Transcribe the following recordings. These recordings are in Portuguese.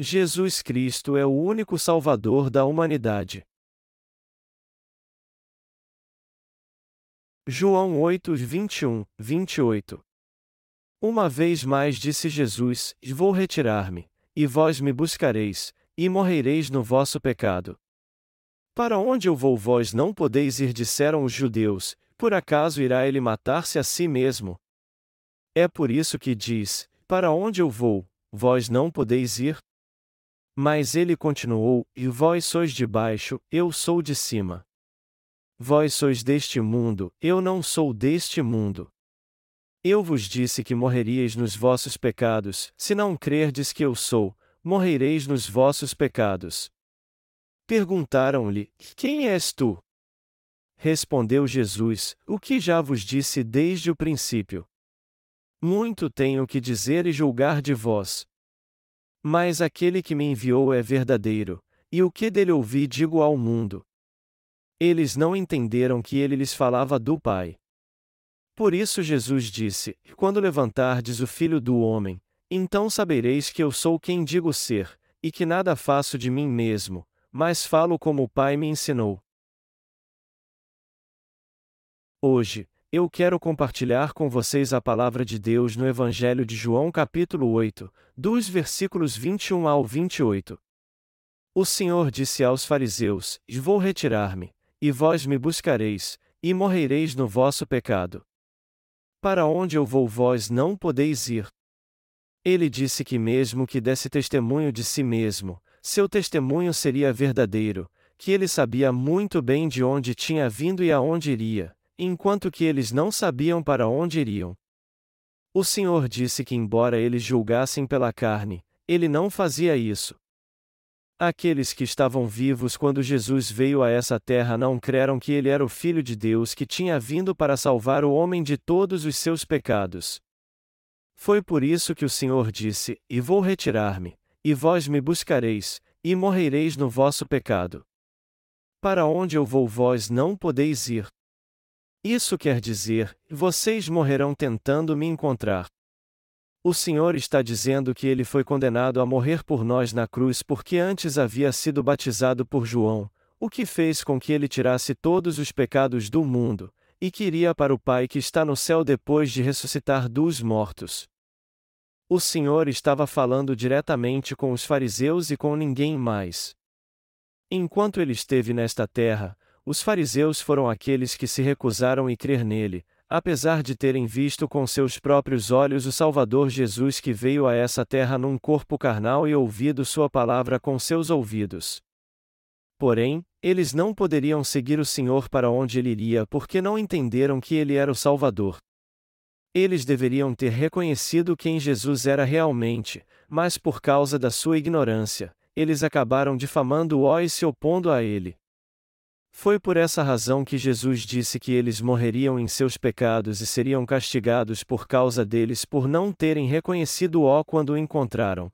Jesus Cristo é o único Salvador da humanidade. João 8, 21, 28 Uma vez mais disse Jesus: Vou retirar-me, e vós me buscareis, e morrereis no vosso pecado. Para onde eu vou vós não podeis ir, disseram os judeus, por acaso irá ele matar-se a si mesmo? É por isso que diz: Para onde eu vou, vós não podeis ir? Mas ele continuou: E vós sois de baixo, eu sou de cima. Vós sois deste mundo, eu não sou deste mundo. Eu vos disse que morreríeis nos vossos pecados, se não crerdes que eu sou, morrereis nos vossos pecados. Perguntaram-lhe: Quem és tu? Respondeu Jesus: O que já vos disse desde o princípio. Muito tenho que dizer e julgar de vós. Mas aquele que me enviou é verdadeiro, e o que dele ouvi digo ao mundo. Eles não entenderam que ele lhes falava do Pai. Por isso Jesus disse: Quando levantardes o Filho do Homem, então sabereis que eu sou quem digo ser, e que nada faço de mim mesmo, mas falo como o Pai me ensinou. Hoje, eu quero compartilhar com vocês a palavra de Deus no Evangelho de João, capítulo 8, dos versículos 21 ao 28. O Senhor disse aos fariseus: Vou retirar-me, e vós me buscareis, e morrereis no vosso pecado. Para onde eu vou, vós não podeis ir. Ele disse que, mesmo que desse testemunho de si mesmo, seu testemunho seria verdadeiro, que ele sabia muito bem de onde tinha vindo e aonde iria enquanto que eles não sabiam para onde iriam. O Senhor disse que, embora eles julgassem pela carne, ele não fazia isso. Aqueles que estavam vivos quando Jesus veio a essa terra não creram que ele era o Filho de Deus que tinha vindo para salvar o homem de todos os seus pecados. Foi por isso que o Senhor disse: E vou retirar-me, e vós me buscareis, e morrereis no vosso pecado. Para onde eu vou, vós não podeis ir. Isso quer dizer, vocês morrerão tentando me encontrar. O Senhor está dizendo que ele foi condenado a morrer por nós na cruz porque antes havia sido batizado por João, o que fez com que ele tirasse todos os pecados do mundo, e que iria para o Pai que está no céu depois de ressuscitar dos mortos. O Senhor estava falando diretamente com os fariseus e com ninguém mais. Enquanto ele esteve nesta terra, os fariseus foram aqueles que se recusaram a crer nele, apesar de terem visto com seus próprios olhos o Salvador Jesus que veio a essa terra num corpo carnal e ouvido sua palavra com seus ouvidos. Porém, eles não poderiam seguir o Senhor para onde ele iria porque não entenderam que ele era o Salvador. Eles deveriam ter reconhecido quem Jesus era realmente, mas por causa da sua ignorância, eles acabaram difamando-o e se opondo a ele. Foi por essa razão que Jesus disse que eles morreriam em seus pecados e seriam castigados por causa deles por não terem reconhecido-o quando o encontraram.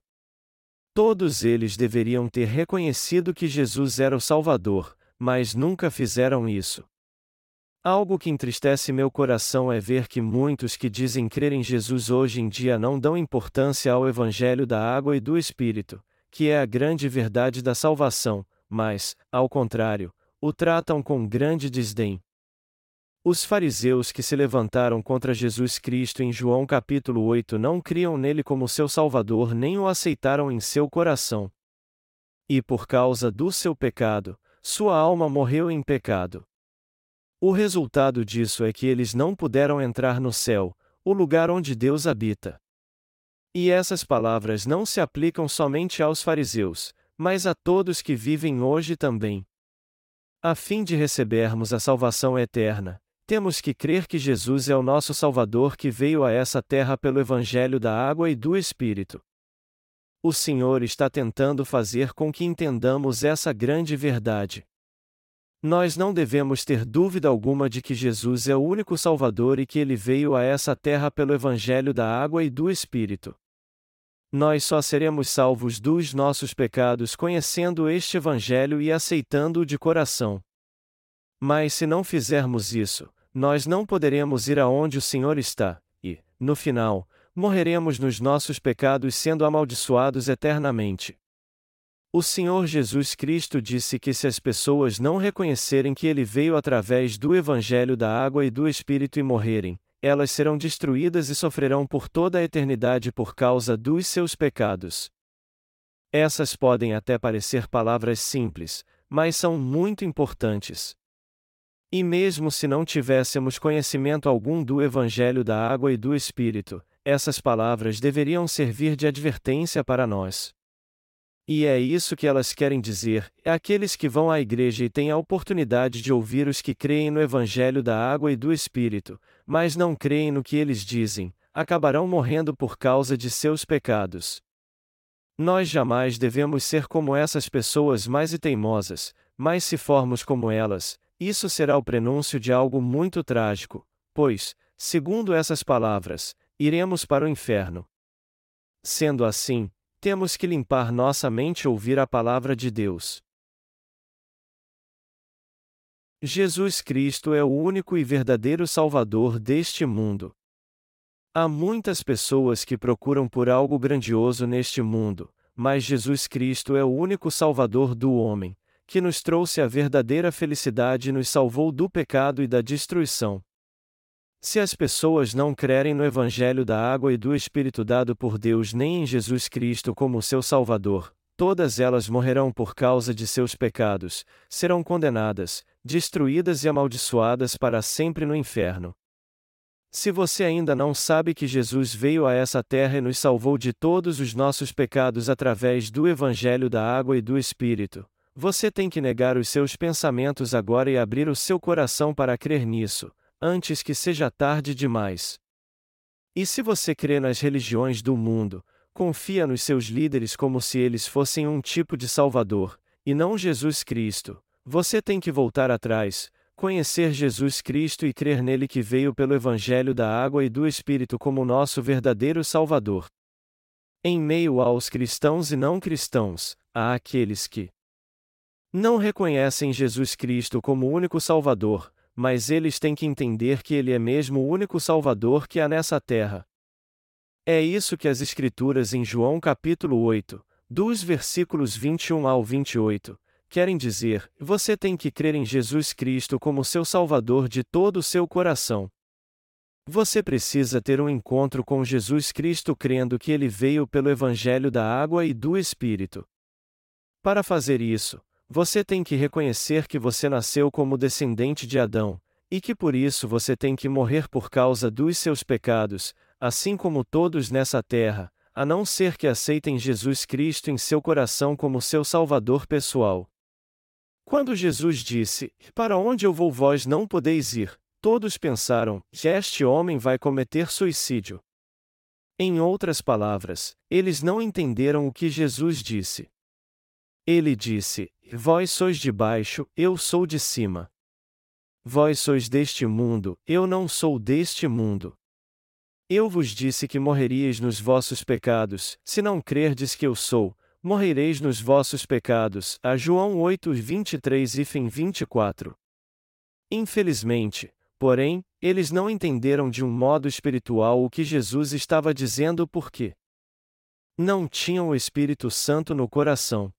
Todos eles deveriam ter reconhecido que Jesus era o Salvador, mas nunca fizeram isso. Algo que entristece meu coração é ver que muitos que dizem crer em Jesus hoje em dia não dão importância ao Evangelho da água e do Espírito, que é a grande verdade da salvação, mas, ao contrário, o tratam com grande desdém. Os fariseus que se levantaram contra Jesus Cristo em João capítulo 8 não criam nele como seu Salvador nem o aceitaram em seu coração. E por causa do seu pecado, sua alma morreu em pecado. O resultado disso é que eles não puderam entrar no céu, o lugar onde Deus habita. E essas palavras não se aplicam somente aos fariseus, mas a todos que vivem hoje também. A fim de recebermos a salvação eterna, temos que crer que Jesus é o nosso Salvador que veio a essa terra pelo Evangelho da água e do Espírito. O Senhor está tentando fazer com que entendamos essa grande verdade. Nós não devemos ter dúvida alguma de que Jesus é o único Salvador e que ele veio a essa terra pelo Evangelho da água e do Espírito. Nós só seremos salvos dos nossos pecados conhecendo este Evangelho e aceitando-o de coração. Mas se não fizermos isso, nós não poderemos ir aonde o Senhor está, e, no final, morreremos nos nossos pecados sendo amaldiçoados eternamente. O Senhor Jesus Cristo disse que se as pessoas não reconhecerem que ele veio através do Evangelho da água e do Espírito e morrerem, elas serão destruídas e sofrerão por toda a eternidade por causa dos seus pecados. Essas podem até parecer palavras simples, mas são muito importantes. E mesmo se não tivéssemos conhecimento algum do Evangelho da Água e do Espírito, essas palavras deveriam servir de advertência para nós. E é isso que elas querem dizer: é aqueles que vão à igreja e têm a oportunidade de ouvir os que creem no Evangelho da Água e do Espírito, mas não creem no que eles dizem, acabarão morrendo por causa de seus pecados. Nós jamais devemos ser como essas pessoas mais e teimosas, mas se formos como elas, isso será o prenúncio de algo muito trágico, pois, segundo essas palavras, iremos para o inferno. Sendo assim, temos que limpar nossa mente e ouvir a palavra de Deus. Jesus Cristo é o único e verdadeiro Salvador deste mundo. Há muitas pessoas que procuram por algo grandioso neste mundo, mas Jesus Cristo é o único Salvador do homem, que nos trouxe a verdadeira felicidade e nos salvou do pecado e da destruição. Se as pessoas não crerem no Evangelho da água e do Espírito dado por Deus nem em Jesus Cristo como seu Salvador, todas elas morrerão por causa de seus pecados, serão condenadas, destruídas e amaldiçoadas para sempre no inferno. Se você ainda não sabe que Jesus veio a essa terra e nos salvou de todos os nossos pecados através do Evangelho da água e do Espírito, você tem que negar os seus pensamentos agora e abrir o seu coração para crer nisso, antes que seja tarde demais. E se você crê nas religiões do mundo, confia nos seus líderes como se eles fossem um tipo de Salvador, e não Jesus Cristo, você tem que voltar atrás, conhecer Jesus Cristo e crer nele que veio pelo Evangelho da água e do Espírito como nosso verdadeiro Salvador. Em meio aos cristãos e não cristãos, há aqueles que não reconhecem Jesus Cristo como único Salvador, mas eles têm que entender que Ele é mesmo o único Salvador que há nessa terra. É isso que as Escrituras em João capítulo 8, dos versículos 21 ao 28, querem dizer: você tem que crer em Jesus Cristo como seu Salvador de todo o seu coração. Você precisa ter um encontro com Jesus Cristo crendo que ele veio pelo Evangelho da água e do Espírito. Para fazer isso, você tem que reconhecer que você nasceu como descendente de Adão, e que por isso você tem que morrer por causa dos seus pecados, assim como todos nessa terra, a não ser que aceitem Jesus Cristo em seu coração como seu Salvador pessoal. Quando Jesus disse: Para onde eu vou, vós não podeis ir, todos pensaram: Este homem vai cometer suicídio. Em outras palavras, eles não entenderam o que Jesus disse. Ele disse: Vós sois de baixo, eu sou de cima. Vós sois deste mundo, eu não sou deste mundo. Eu vos disse que morreríeis nos vossos pecados, se não crerdes que eu sou, morrereis nos vossos pecados. A João 8, 23 e fim 24. Infelizmente, porém, eles não entenderam de um modo espiritual o que Jesus estava dizendo porque não tinham o Espírito Santo no coração.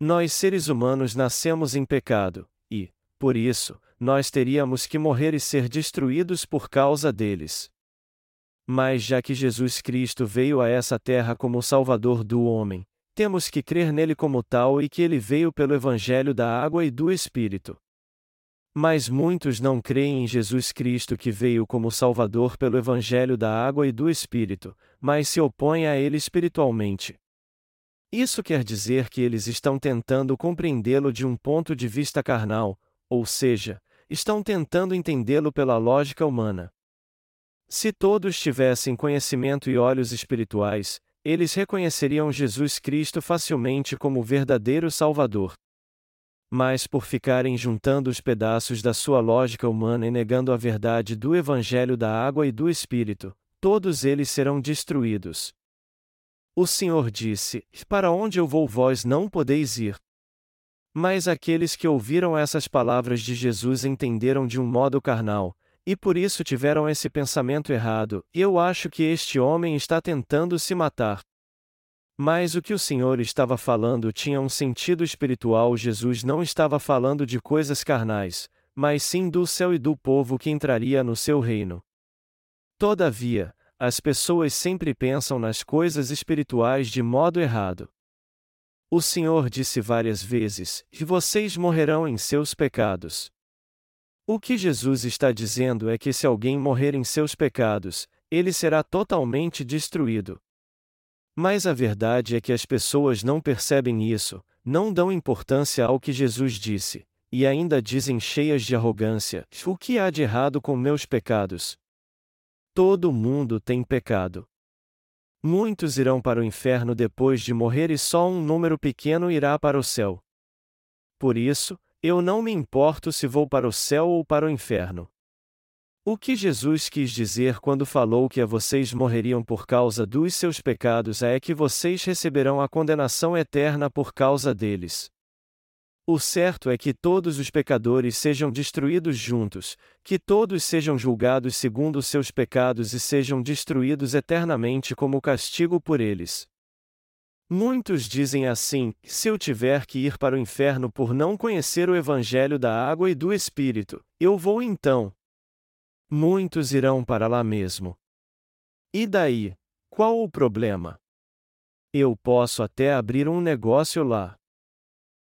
Nós seres humanos nascemos em pecado, e, por isso, nós teríamos que morrer e ser destruídos por causa deles. Mas já que Jesus Cristo veio a essa terra como Salvador do homem, temos que crer nele como tal e que ele veio pelo Evangelho da água e do Espírito. Mas muitos não creem em Jesus Cristo que veio como Salvador pelo Evangelho da água e do Espírito, mas se opõem a ele espiritualmente. Isso quer dizer que eles estão tentando compreendê-lo de um ponto de vista carnal, ou seja, estão tentando entendê-lo pela lógica humana. Se todos tivessem conhecimento e olhos espirituais, eles reconheceriam Jesus Cristo facilmente como o verdadeiro Salvador. Mas por ficarem juntando os pedaços da sua lógica humana e negando a verdade do Evangelho da água e do Espírito, todos eles serão destruídos. O Senhor disse: Para onde eu vou, vós não podeis ir. Mas aqueles que ouviram essas palavras de Jesus entenderam de um modo carnal, e por isso tiveram esse pensamento errado: eu acho que este homem está tentando se matar. Mas o que o Senhor estava falando tinha um sentido espiritual. Jesus não estava falando de coisas carnais, mas sim do céu e do povo que entraria no seu reino. Todavia, as pessoas sempre pensam nas coisas espirituais de modo errado. O Senhor disse várias vezes: que vocês morrerão em seus pecados. O que Jesus está dizendo é que se alguém morrer em seus pecados, ele será totalmente destruído. Mas a verdade é que as pessoas não percebem isso, não dão importância ao que Jesus disse, e ainda dizem cheias de arrogância: O que há de errado com meus pecados? Todo mundo tem pecado. Muitos irão para o inferno depois de morrer e só um número pequeno irá para o céu. Por isso, eu não me importo se vou para o céu ou para o inferno. O que Jesus quis dizer quando falou que a vocês morreriam por causa dos seus pecados é que vocês receberão a condenação eterna por causa deles. O certo é que todos os pecadores sejam destruídos juntos, que todos sejam julgados segundo seus pecados e sejam destruídos eternamente como castigo por eles. Muitos dizem assim: se eu tiver que ir para o inferno por não conhecer o Evangelho da água e do Espírito, eu vou então. Muitos irão para lá mesmo. E daí? Qual o problema? Eu posso até abrir um negócio lá.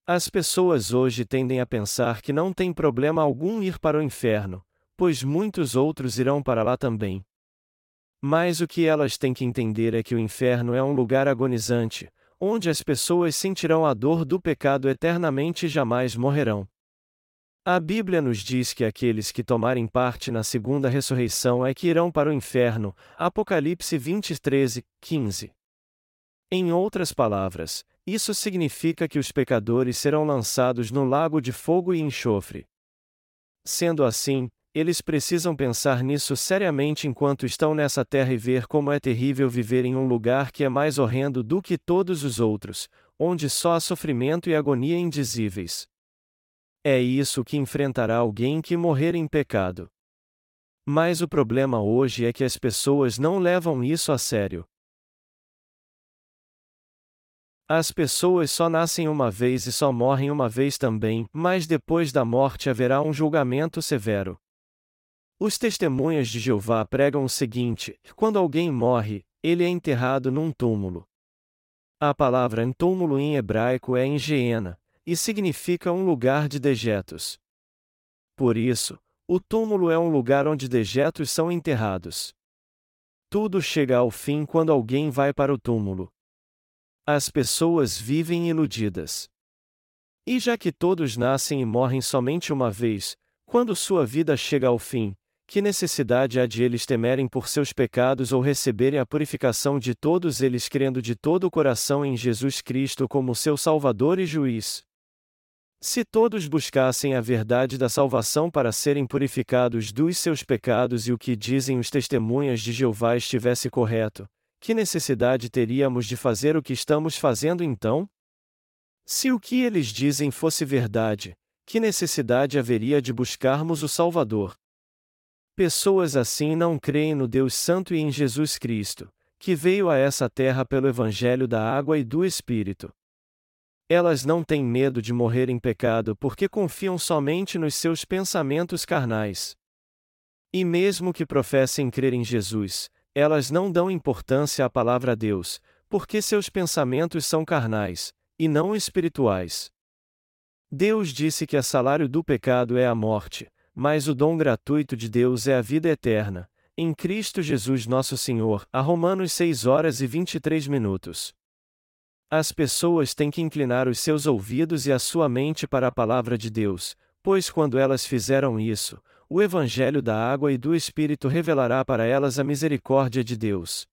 As pessoas hoje tendem a pensar que não tem problema algum ir para o inferno, pois muitos outros irão para lá também. Mas o que elas têm que entender é que o inferno é um lugar agonizante, onde as pessoas sentirão a dor do pecado eternamente e jamais morrerão. A Bíblia nos diz que aqueles que tomarem parte na segunda ressurreição é que irão para o inferno. Apocalipse 23, 15. Em outras palavras, isso significa que os pecadores serão lançados no lago de fogo e enxofre. Sendo assim, eles precisam pensar nisso seriamente enquanto estão nessa terra e ver como é terrível viver em um lugar que é mais horrendo do que todos os outros, onde só há sofrimento e agonia indizíveis. É isso que enfrentará alguém que morrer em pecado. Mas o problema hoje é que as pessoas não levam isso a sério. As pessoas só nascem uma vez e só morrem uma vez também, mas depois da morte haverá um julgamento severo. Os testemunhas de Jeová pregam o seguinte: quando alguém morre, ele é enterrado num túmulo. A palavra túmulo em hebraico é engeena, e significa um lugar de dejetos. Por isso, o túmulo é um lugar onde dejetos são enterrados. Tudo chega ao fim quando alguém vai para o túmulo. As pessoas vivem iludidas. E já que todos nascem e morrem somente uma vez, quando sua vida chega ao fim, que necessidade há de eles temerem por seus pecados ou receberem a purificação de todos eles crendo de todo o coração em Jesus Cristo como seu Salvador e Juiz? Se todos buscassem a verdade da salvação para serem purificados dos seus pecados e o que dizem os testemunhas de Jeová estivesse correto, que necessidade teríamos de fazer o que estamos fazendo então? Se o que eles dizem fosse verdade, que necessidade haveria de buscarmos o Salvador? Pessoas assim não creem no Deus Santo e em Jesus Cristo, que veio a essa terra pelo Evangelho da água e do Espírito. Elas não têm medo de morrer em pecado porque confiam somente nos seus pensamentos carnais. E mesmo que professem crer em Jesus, elas não dão importância à palavra Deus, porque seus pensamentos são carnais, e não espirituais. Deus disse que o salário do pecado é a morte, mas o dom gratuito de Deus é a vida eterna, em Cristo Jesus nosso Senhor. A Romanos 6 horas e 23 minutos. As pessoas têm que inclinar os seus ouvidos e a sua mente para a palavra de Deus, pois quando elas fizeram isso, o Evangelho da água e do Espírito revelará para elas a misericórdia de Deus.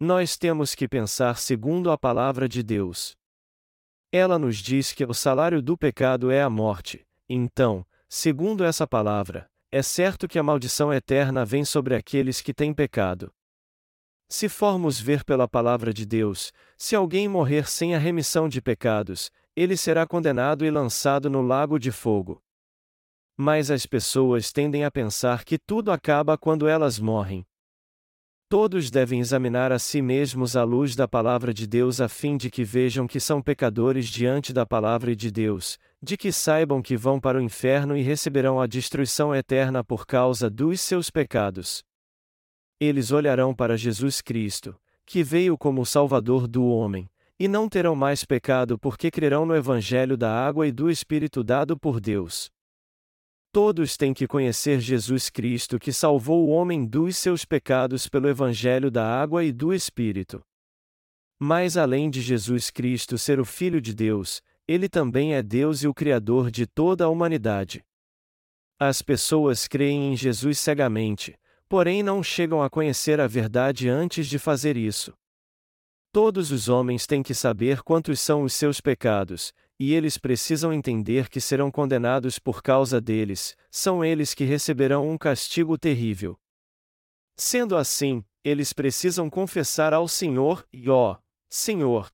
Nós temos que pensar segundo a palavra de Deus. Ela nos diz que o salário do pecado é a morte, então, segundo essa palavra, é certo que a maldição eterna vem sobre aqueles que têm pecado. Se formos ver pela palavra de Deus, se alguém morrer sem a remissão de pecados, ele será condenado e lançado no lago de fogo. Mas as pessoas tendem a pensar que tudo acaba quando elas morrem. Todos devem examinar a si mesmos à luz da palavra de Deus a fim de que vejam que são pecadores diante da palavra de Deus, de que saibam que vão para o inferno e receberão a destruição eterna por causa dos seus pecados. Eles olharão para Jesus Cristo, que veio como o Salvador do homem, e não terão mais pecado porque crerão no Evangelho da água e do Espírito dado por Deus. Todos têm que conhecer Jesus Cristo que salvou o homem dos seus pecados pelo Evangelho da água e do Espírito. Mas além de Jesus Cristo ser o Filho de Deus, ele também é Deus e o Criador de toda a humanidade. As pessoas creem em Jesus cegamente, porém não chegam a conhecer a verdade antes de fazer isso. Todos os homens têm que saber quantos são os seus pecados, e eles precisam entender que serão condenados por causa deles, são eles que receberão um castigo terrível. Sendo assim, eles precisam confessar ao Senhor, e ó, Senhor,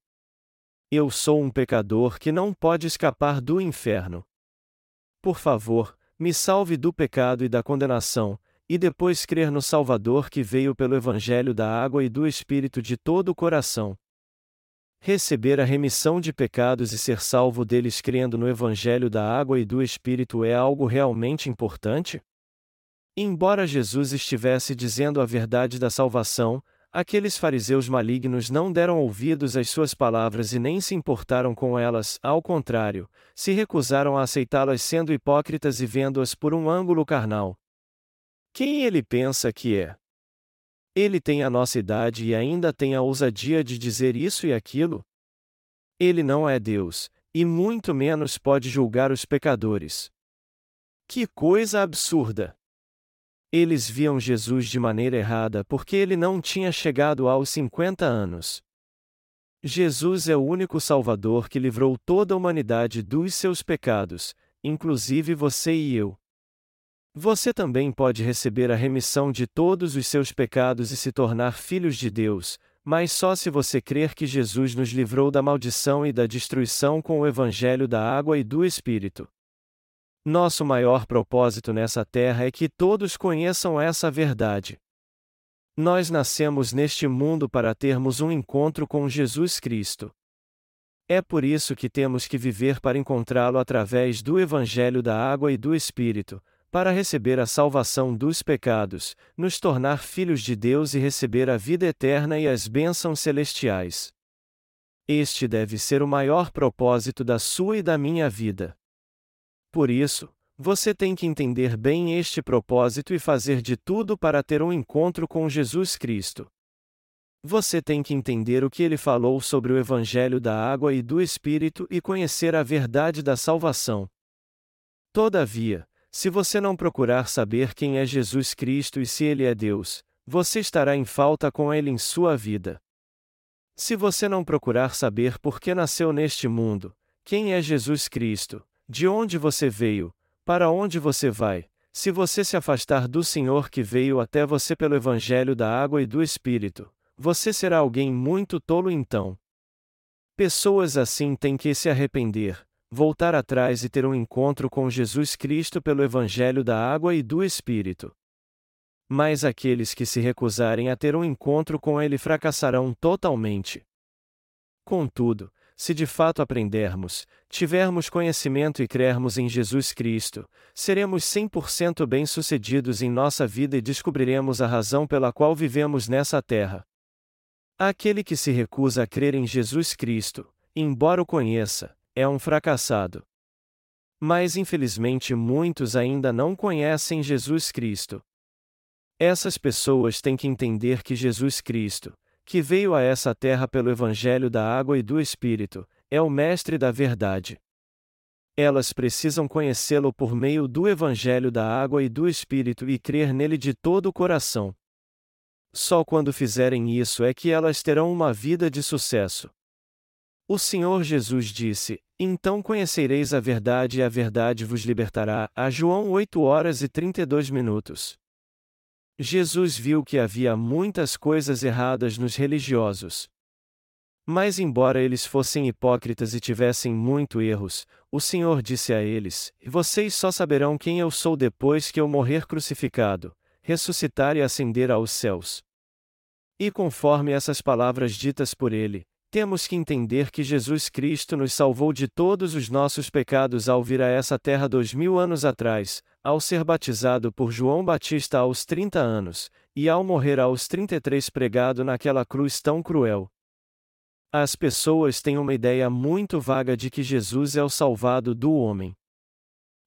eu sou um pecador que não pode escapar do inferno. Por favor, me salve do pecado e da condenação, e depois crer no Salvador que veio pelo Evangelho da água e do Espírito de todo o coração. Receber a remissão de pecados e ser salvo deles crendo no Evangelho da água e do Espírito é algo realmente importante? Embora Jesus estivesse dizendo a verdade da salvação, aqueles fariseus malignos não deram ouvidos às suas palavras e nem se importaram com elas, ao contrário, se recusaram a aceitá-las sendo hipócritas e vendo-as por um ângulo carnal. Quem ele pensa que é? Ele tem a nossa idade e ainda tem a ousadia de dizer isso e aquilo? Ele não é Deus, e muito menos pode julgar os pecadores. Que coisa absurda! Eles viam Jesus de maneira errada porque ele não tinha chegado aos 50 anos. Jesus é o único Salvador que livrou toda a humanidade dos seus pecados, inclusive você e eu. Você também pode receber a remissão de todos os seus pecados e se tornar filhos de Deus, mas só se você crer que Jesus nos livrou da maldição e da destruição com o Evangelho da água e do Espírito. Nosso maior propósito nessa terra é que todos conheçam essa verdade. Nós nascemos neste mundo para termos um encontro com Jesus Cristo. É por isso que temos que viver para encontrá-lo através do Evangelho da água e do Espírito, para receber a salvação dos pecados, nos tornar filhos de Deus e receber a vida eterna e as bênçãos celestiais. Este deve ser o maior propósito da sua e da minha vida. Por isso, você tem que entender bem este propósito e fazer de tudo para ter um encontro com Jesus Cristo. Você tem que entender o que ele falou sobre o Evangelho da água e do Espírito e conhecer a verdade da salvação. Todavia, se você não procurar saber quem é Jesus Cristo e se Ele é Deus, você estará em falta com Ele em sua vida. Se você não procurar saber por que nasceu neste mundo, quem é Jesus Cristo, de onde você veio, para onde você vai, se você se afastar do Senhor que veio até você pelo Evangelho da água e do Espírito, você será alguém muito tolo então. Pessoas assim têm que se arrepender, voltar atrás e ter um encontro com Jesus Cristo pelo Evangelho da água e do Espírito. Mas aqueles que se recusarem a ter um encontro com Ele fracassarão totalmente. Contudo, se de fato aprendermos, tivermos conhecimento e crermos em Jesus Cristo, seremos 100% bem-sucedidos em nossa vida e descobriremos a razão pela qual vivemos nessa terra. Aquele que se recusa a crer em Jesus Cristo, embora o conheça, é um fracassado. Mas infelizmente muitos ainda não conhecem Jesus Cristo. Essas pessoas têm que entender que Jesus Cristo, que veio a essa terra pelo Evangelho da Água e do Espírito, é o Mestre da Verdade. Elas precisam conhecê-lo por meio do Evangelho da Água e do Espírito e crer nele de todo o coração. Só quando fizerem isso é que elas terão uma vida de sucesso. O Senhor Jesus disse: Então conhecereis a verdade e a verdade vos libertará. A João 8 horas e 32 minutos. Jesus viu que havia muitas coisas erradas nos religiosos. Mas, embora eles fossem hipócritas e tivessem muito erros, o Senhor disse a eles: Vocês só saberão quem eu sou depois que eu morrer crucificado, ressuscitar e ascender aos céus. E conforme essas palavras ditas por ele, temos que entender que Jesus Cristo nos salvou de todos os nossos pecados ao vir a essa terra dois mil anos atrás, ao ser batizado por João Batista aos 30 anos, e ao morrer aos 33 pregado naquela cruz tão cruel. As pessoas têm uma ideia muito vaga de que Jesus é o salvado do homem.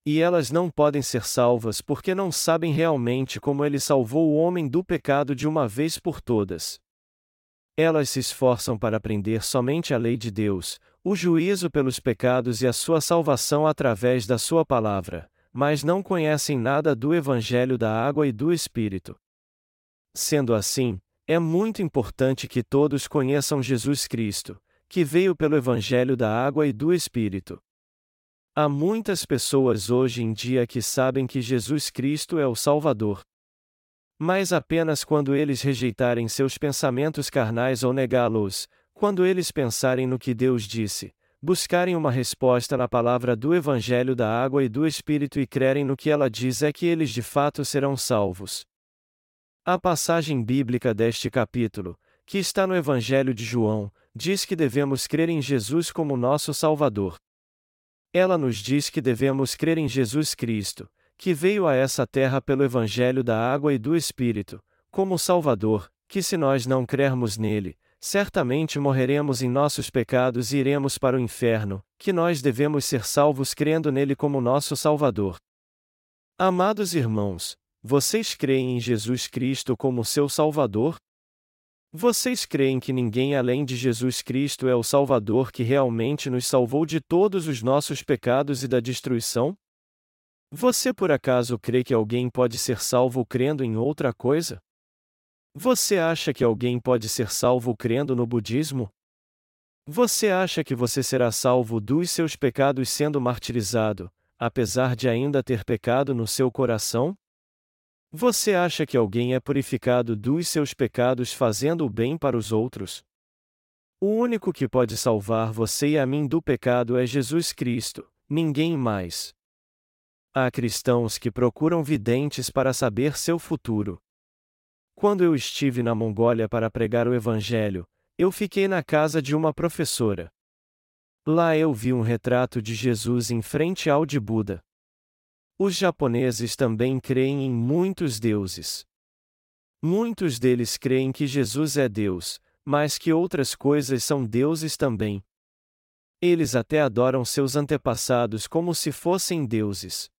E elas não podem ser salvas porque não sabem realmente como ele salvou o homem do pecado de uma vez por todas. Elas se esforçam para aprender somente a lei de Deus, o juízo pelos pecados e a sua salvação através da sua palavra, mas não conhecem nada do Evangelho da água e do Espírito. Sendo assim, é muito importante que todos conheçam Jesus Cristo, que veio pelo Evangelho da água e do Espírito. Há muitas pessoas hoje em dia que sabem que Jesus Cristo é o Salvador. Mas apenas quando eles rejeitarem seus pensamentos carnais ou negá-los, quando eles pensarem no que Deus disse, buscarem uma resposta na palavra do Evangelho da água e do Espírito e crerem no que ela diz é que eles de fato serão salvos. A passagem bíblica deste capítulo, que está no Evangelho de João, diz que devemos crer em Jesus como nosso Salvador. Ela nos diz que devemos crer em Jesus Cristo, que veio a essa terra pelo Evangelho da água e do Espírito, como Salvador, que se nós não crermos nele, certamente morreremos em nossos pecados e iremos para o inferno, que nós devemos ser salvos crendo nele como nosso Salvador. Amados irmãos, vocês creem em Jesus Cristo como seu Salvador? Vocês creem que ninguém além de Jesus Cristo é o Salvador que realmente nos salvou de todos os nossos pecados e da destruição? Você por acaso crê que alguém pode ser salvo crendo em outra coisa? Você acha que alguém pode ser salvo crendo no budismo? Você acha que você será salvo dos seus pecados sendo martirizado, apesar de ainda ter pecado no seu coração? Você acha que alguém é purificado dos seus pecados fazendo o bem para os outros? O único que pode salvar você e a mim do pecado é Jesus Cristo, ninguém mais. Há cristãos que procuram videntes para saber seu futuro. Quando eu estive na Mongólia para pregar o Evangelho, eu fiquei na casa de uma professora. Lá eu vi um retrato de Jesus em frente ao de Buda. Os japoneses também creem em muitos deuses. Muitos deles creem que Jesus é Deus, mas que outras coisas são deuses também. Eles até adoram seus antepassados como se fossem deuses.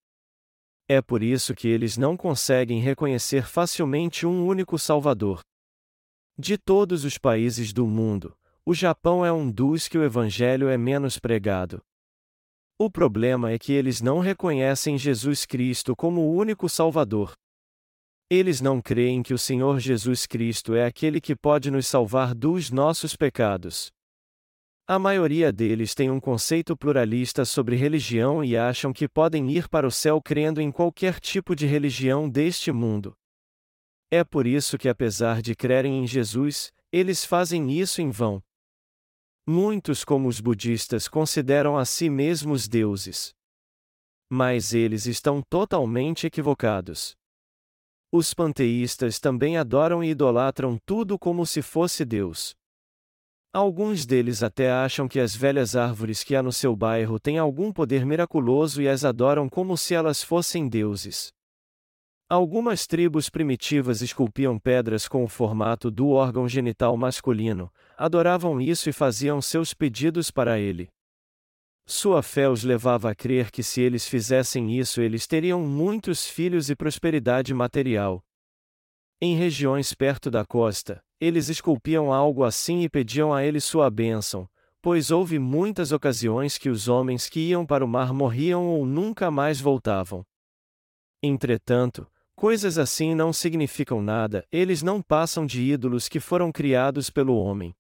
É por isso que eles não conseguem reconhecer facilmente um único Salvador. De todos os países do mundo, o Japão é um dos que o Evangelho é menos pregado. O problema é que eles não reconhecem Jesus Cristo como o único Salvador. Eles não creem que o Senhor Jesus Cristo é aquele que pode nos salvar dos nossos pecados. A maioria deles tem um conceito pluralista sobre religião e acham que podem ir para o céu crendo em qualquer tipo de religião deste mundo. É por isso que, apesar de crerem em Jesus, eles fazem isso em vão. Muitos, como os budistas, consideram a si mesmos deuses. Mas eles estão totalmente equivocados. Os panteístas também adoram e idolatram tudo como se fosse Deus. Alguns deles até acham que as velhas árvores que há no seu bairro têm algum poder miraculoso e as adoram como se elas fossem deuses. Algumas tribos primitivas esculpiam pedras com o formato do órgão genital masculino, adoravam isso e faziam seus pedidos para ele. Sua fé os levava a crer que se eles fizessem isso eles teriam muitos filhos e prosperidade material. Em regiões perto da costa, eles esculpiam algo assim e pediam a ele sua bênção, pois houve muitas ocasiões que os homens que iam para o mar morriam ou nunca mais voltavam. Entretanto, Coisas assim não significam nada, eles não passam de ídolos que foram criados pelo homem.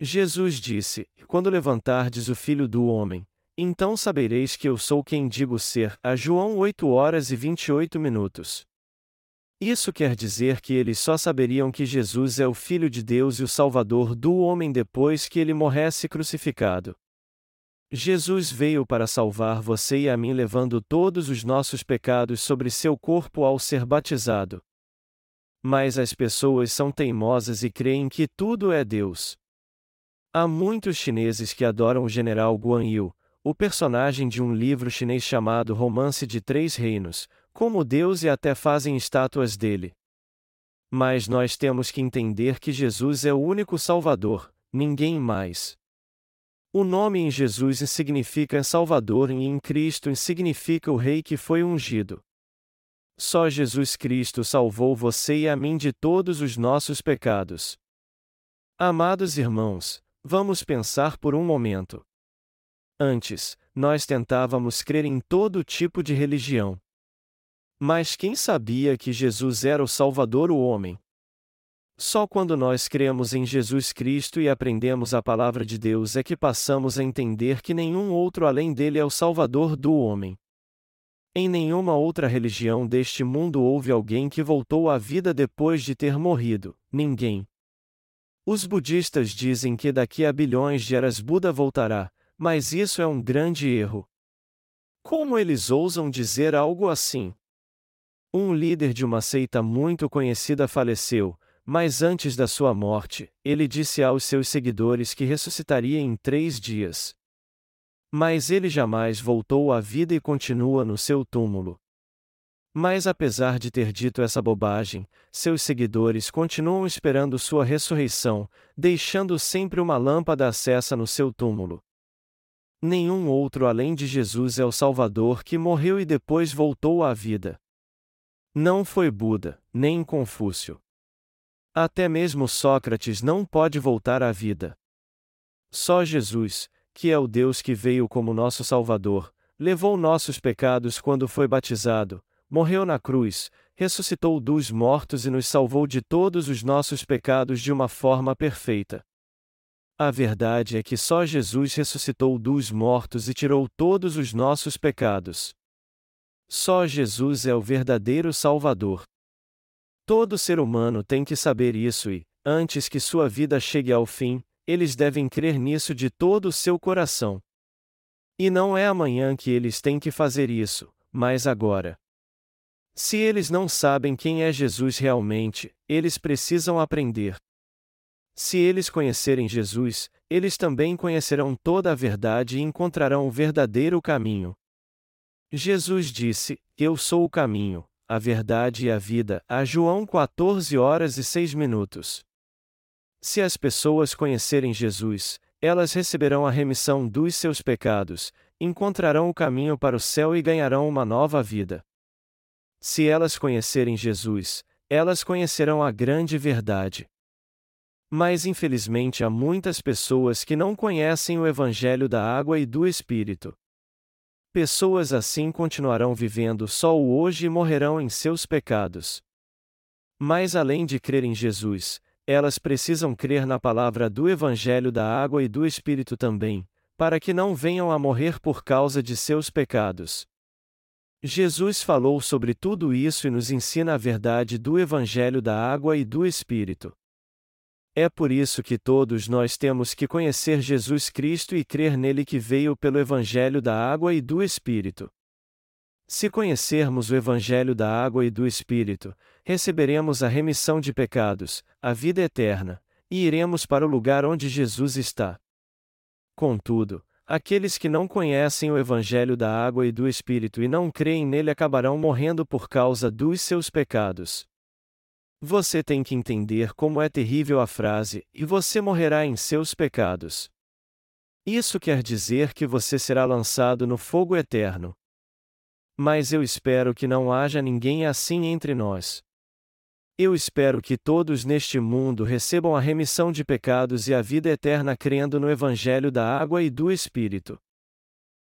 Jesus disse: Quando levantardes o filho do homem, então sabereis que eu sou quem digo ser. A João 8 horas e 28 minutos. Isso quer dizer que eles só saberiam que Jesus é o Filho de Deus e o Salvador do homem depois que ele morresse crucificado. Jesus veio para salvar você e a mim, levando todos os nossos pecados sobre seu corpo ao ser batizado. Mas as pessoas são teimosas e creem que tudo é Deus. Há muitos chineses que adoram o general Guan Yu, o personagem de um livro chinês chamado Romance de Três Reinos, como Deus e até fazem estátuas dele. Mas nós temos que entender que Jesus é o único Salvador, ninguém mais. O nome em Jesus significa Salvador e em Cristo significa o Rei que foi ungido. Só Jesus Cristo salvou você e a mim de todos os nossos pecados. Amados irmãos, vamos pensar por um momento. Antes, nós tentávamos crer em todo tipo de religião. Mas quem sabia que Jesus era o Salvador o homem? Só quando nós cremos em Jesus Cristo e aprendemos a palavra de Deus é que passamos a entender que nenhum outro além dele é o Salvador do homem. Em nenhuma outra religião deste mundo houve alguém que voltou à vida depois de ter morrido, ninguém. Os budistas dizem que daqui a bilhões de eras Buda voltará, mas isso é um grande erro. Como eles ousam dizer algo assim? Um líder de uma seita muito conhecida faleceu, mas antes da sua morte, ele disse aos seus seguidores que ressuscitaria em três dias. Mas ele jamais voltou à vida e continua no seu túmulo. Mas apesar de ter dito essa bobagem, seus seguidores continuam esperando sua ressurreição, deixando sempre uma lâmpada acesa no seu túmulo. Nenhum outro além de Jesus é o Salvador que morreu e depois voltou à vida. Não foi Buda, nem Confúcio. Até mesmo Sócrates não pode voltar à vida. Só Jesus, que é o Deus que veio como nosso Salvador, levou nossos pecados quando foi batizado, morreu na cruz, ressuscitou dos mortos e nos salvou de todos os nossos pecados de uma forma perfeita. A verdade é que só Jesus ressuscitou dos mortos e tirou todos os nossos pecados. Só Jesus é o verdadeiro Salvador. Todo ser humano tem que saber isso e, antes que sua vida chegue ao fim, eles devem crer nisso de todo o seu coração. E não é amanhã que eles têm que fazer isso, mas agora. Se eles não sabem quem é Jesus realmente, eles precisam aprender. Se eles conhecerem Jesus, eles também conhecerão toda a verdade e encontrarão o verdadeiro caminho. Jesus disse: Eu sou o caminho, a verdade e a vida. A João 14 horas e 6 minutos. Se as pessoas conhecerem Jesus, elas receberão a remissão dos seus pecados, encontrarão o caminho para o céu e ganharão uma nova vida. Se elas conhecerem Jesus, elas conhecerão a grande verdade. Mas infelizmente há muitas pessoas que não conhecem o Evangelho da água e do Espírito. Pessoas assim continuarão vivendo só o hoje e morrerão em seus pecados. Mas além de crer em Jesus, elas precisam crer na palavra do Evangelho da água e do Espírito também, para que não venham a morrer por causa de seus pecados. Jesus falou sobre tudo isso e nos ensina a verdade do Evangelho da água e do Espírito. É por isso que todos nós temos que conhecer Jesus Cristo e crer nele que veio pelo Evangelho da água e do Espírito. Se conhecermos o Evangelho da água e do Espírito, receberemos a remissão de pecados, a vida eterna, e iremos para o lugar onde Jesus está. Contudo, aqueles que não conhecem o Evangelho da água e do Espírito e não creem nele acabarão morrendo por causa dos seus pecados. Você tem que entender como é terrível a frase, e você morrerá em seus pecados. Isso quer dizer que você será lançado no fogo eterno. Mas eu espero que não haja ninguém assim entre nós. Eu espero que todos neste mundo recebam a remissão de pecados e a vida eterna crendo no Evangelho da água e do Espírito.